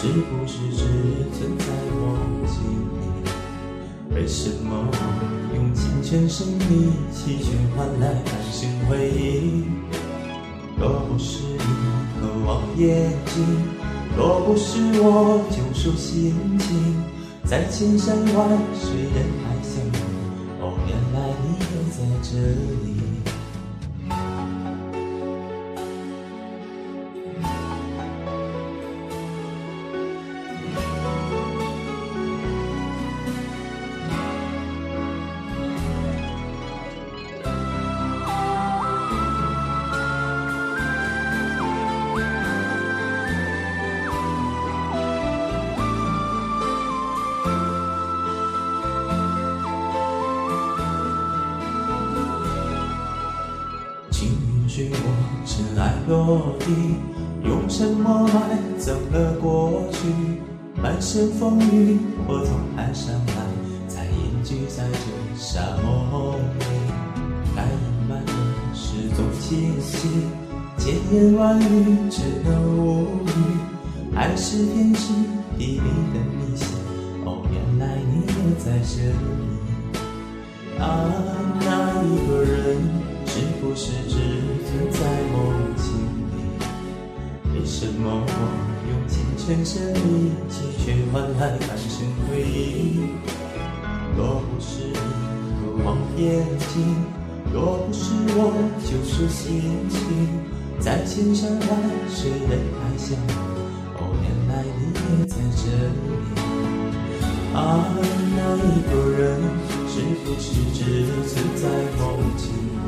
是不是只存在梦境里？为什么用尽全身力气，却换来半生回忆？若不是你渴望眼睛，若不是我救赎心情，在千山万水人海相遇，哦，原来你也在这里。许我尘埃落地，用沉默埋葬了过去。满身风雨，我从海上来，才隐居在这沙漠里。该隐瞒的事总清晰，千言万语只能无语。爱是天时地利的迷信，哦，原来你也在这里。啊，那一个人是不是只存在梦境里？为什么我用尽全身力气，却换来半生回忆？若不是你渴望眼睛，若不是我救赎心情，在千山万水人海相遇，哦，原来你也在这里。啊，那一个人是不是只存在梦境里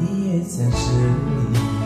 你也在这里。